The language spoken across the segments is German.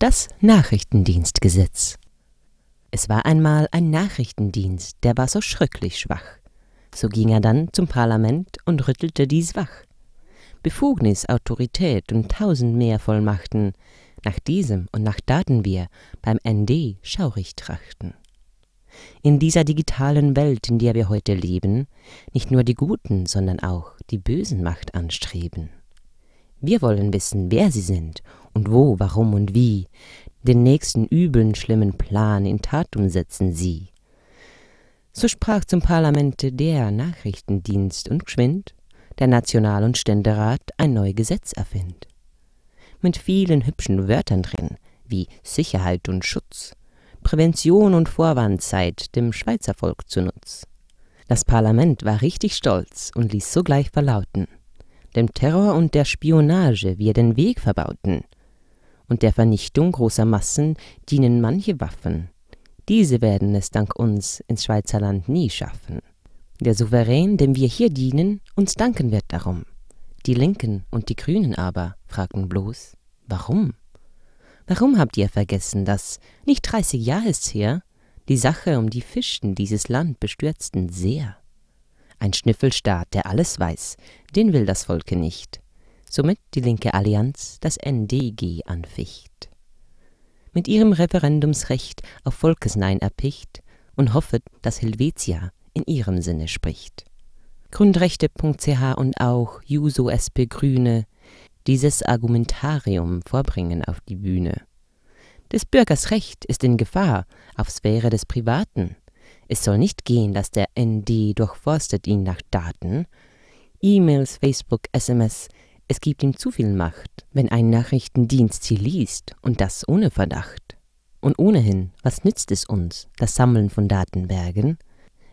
Das Nachrichtendienstgesetz. Es war einmal ein Nachrichtendienst, der war so schröcklich schwach. So ging er dann zum Parlament und rüttelte dies wach. Befugnis, Autorität und tausend mehr Vollmachten, nach diesem und nach Daten wir beim ND schaurig trachten. In dieser digitalen Welt, in der wir heute leben, nicht nur die Guten, sondern auch die Bösen Macht anstreben. Wir wollen wissen, wer sie sind und wo, warum und wie, den nächsten üblen, schlimmen Plan in Tat umsetzen sie. So sprach zum Parlamente der Nachrichtendienst und geschwind der National- und Ständerat ein neu Gesetz erfind. Mit vielen hübschen Wörtern drin, wie Sicherheit und Schutz, Prävention und Vorwandzeit dem Schweizer Volk zunutz. Das Parlament war richtig stolz und ließ sogleich verlauten, dem Terror und der Spionage wir den Weg verbauten, und der Vernichtung großer Massen dienen manche Waffen. Diese werden es dank uns ins Schweizer Land nie schaffen. Der Souverän, dem wir hier dienen, uns danken wird darum. Die Linken und die Grünen aber fragten bloß, warum? Warum habt ihr vergessen, dass, nicht dreißig Jahre ist's her, die Sache um die Fischten dieses Land bestürzten sehr? Ein Schnüffelstaat, der alles weiß, den will das Volke nicht. Somit die linke Allianz das NDG anficht. Mit ihrem Referendumsrecht auf Volkesnein erpicht und hoffet, dass Helvetia in ihrem Sinne spricht. Grundrechte.ch und auch Juso SP Grüne dieses Argumentarium vorbringen auf die Bühne. Des Bürgers Recht ist in Gefahr auf Sphäre des Privaten. Es soll nicht gehen, dass der ND durchforstet ihn nach Daten. E-Mails, Facebook, SMS, es gibt ihm zu viel Macht, wenn ein Nachrichtendienst sie liest und das ohne Verdacht. Und ohnehin, was nützt es uns, das Sammeln von Datenbergen,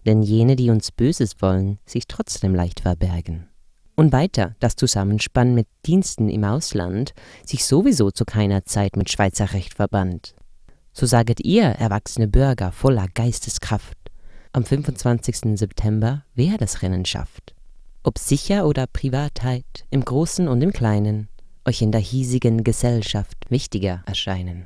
denn jene, die uns Böses wollen, sich trotzdem leicht verbergen. Und weiter das Zusammenspann mit Diensten im Ausland sich sowieso zu keiner Zeit mit Schweizer Recht verband. So saget ihr, erwachsene Bürger voller Geisteskraft, am 25. September, wer das Rennen schafft. Ob sicher oder Privatheit, im Großen und im Kleinen, euch in der hiesigen Gesellschaft wichtiger erscheinen.